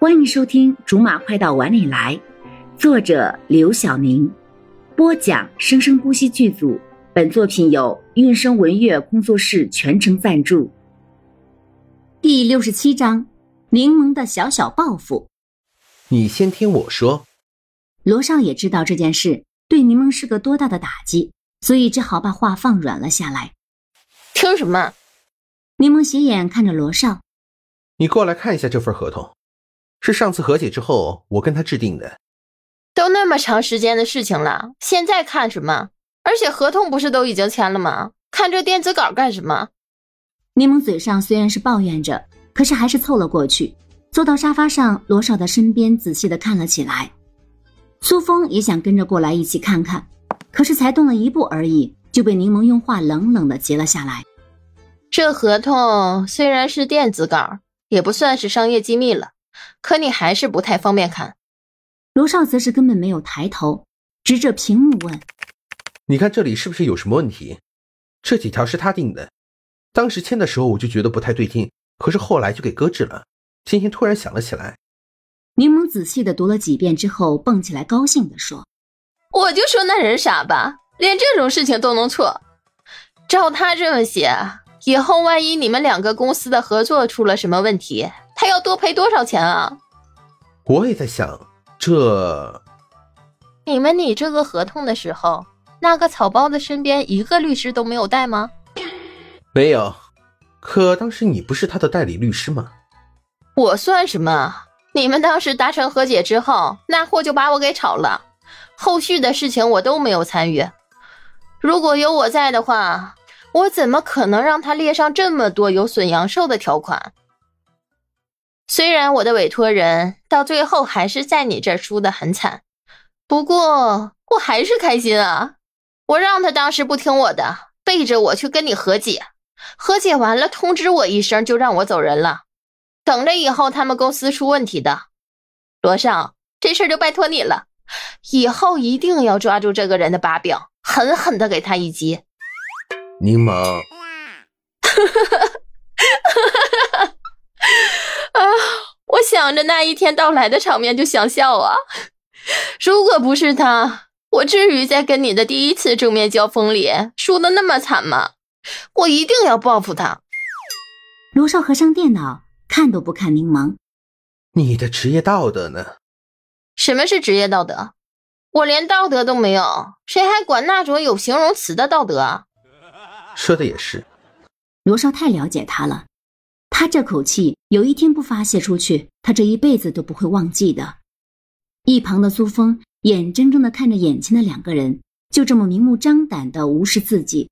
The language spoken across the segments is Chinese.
欢迎收听《竹马快到碗里来》，作者刘晓宁，播讲生生不息剧组。本作品由韵声文乐工作室全程赞助。第六十七章：柠檬的小小报复。你先听我说。罗少也知道这件事对柠檬是个多大的打击，所以只好把话放软了下来。听什么？柠檬斜眼看着罗少：“你过来看一下这份合同。”是上次和解之后，我跟他制定的。都那么长时间的事情了，现在看什么？而且合同不是都已经签了吗？看这电子稿干什么？柠檬嘴上虽然是抱怨着，可是还是凑了过去，坐到沙发上罗少的身边，仔细的看了起来。苏峰也想跟着过来一起看看，可是才动了一步而已，就被柠檬用话冷冷的截了下来。这合同虽然是电子稿，也不算是商业机密了。可你还是不太方便看。罗少则是根本没有抬头，指着屏幕问：“你看这里是不是有什么问题？这几条是他定的，当时签的时候我就觉得不太对劲，可是后来就给搁置了。今天突然想了起来。”柠檬仔细的读了几遍之后，蹦起来高兴的说：“我就说那人傻吧，连这种事情都能错。照他这么写，以后万一你们两个公司的合作出了什么问题……”他要多赔多少钱啊？我也在想，这你们拟这个合同的时候，那个草包子身边一个律师都没有带吗？没有。可当时你不是他的代理律师吗？我算什么？你们当时达成和解之后，那货就把我给炒了，后续的事情我都没有参与。如果有我在的话，我怎么可能让他列上这么多有损阳寿的条款？虽然我的委托人到最后还是在你这儿输得很惨，不过我还是开心啊！我让他当时不听我的，背着我去跟你和解，和解完了通知我一声就让我走人了，等着以后他们公司出问题的。罗少，这事儿就拜托你了，以后一定要抓住这个人的把柄，狠狠的给他一击。柠檬。啊！我想着那一天到来的场面就想笑啊。如果不是他，我至于在跟你的第一次正面交锋里输的那么惨吗？我一定要报复他。罗少合上电脑，看都不看柠檬。你的职业道德呢？什么是职业道德？我连道德都没有，谁还管那种有形容词的道德啊？说的也是。罗少太了解他了。他这口气，有一天不发泄出去，他这一辈子都不会忘记的。一旁的苏峰眼睁睁的看着眼前的两个人就这么明目张胆的无视自己，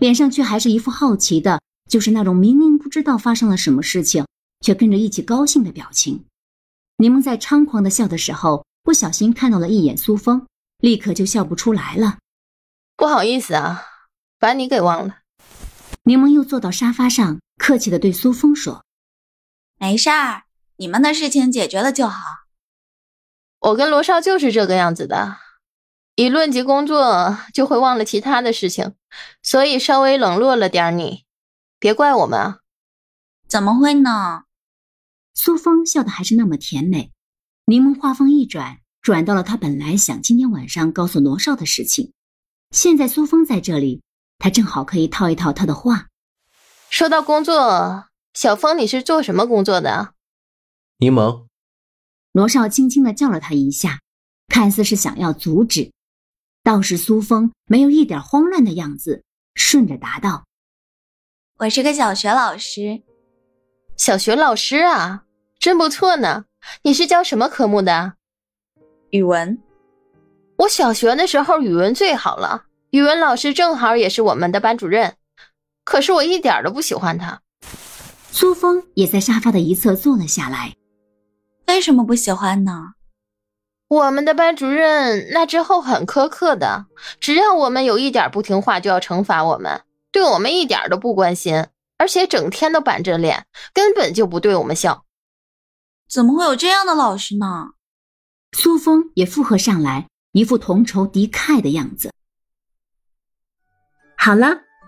脸上却还是一副好奇的，就是那种明明不知道发生了什么事情，却跟着一起高兴的表情。柠檬在猖狂的笑的时候，不小心看到了一眼苏峰，立刻就笑不出来了。不好意思啊，把你给忘了。柠檬又坐到沙发上。客气的对苏峰说：“没事儿，你们的事情解决了就好。我跟罗少就是这个样子的，一论及工作就会忘了其他的事情，所以稍微冷落了点你，别怪我们啊。怎么会呢？”苏峰笑得还是那么甜美。柠檬话锋一转，转到了他本来想今天晚上告诉罗少的事情。现在苏峰在这里，他正好可以套一套他的话。说到工作，小峰，你是做什么工作的？柠檬。罗少轻轻的叫了他一下，看似是想要阻止，倒是苏峰没有一点慌乱的样子，顺着答道：“我是个小学老师。”小学老师啊，真不错呢。你是教什么科目的？语文。我小学的时候语文最好了，语文老师正好也是我们的班主任。可是我一点都不喜欢他。苏峰也在沙发的一侧坐了下来。为什么不喜欢呢？我们的班主任那之后很苛刻的，只要我们有一点不听话就要惩罚我们，对我们一点都不关心，而且整天都板着脸，根本就不对我们笑。怎么会有这样的老师呢？苏峰也附和上来，一副同仇敌忾的样子。好了。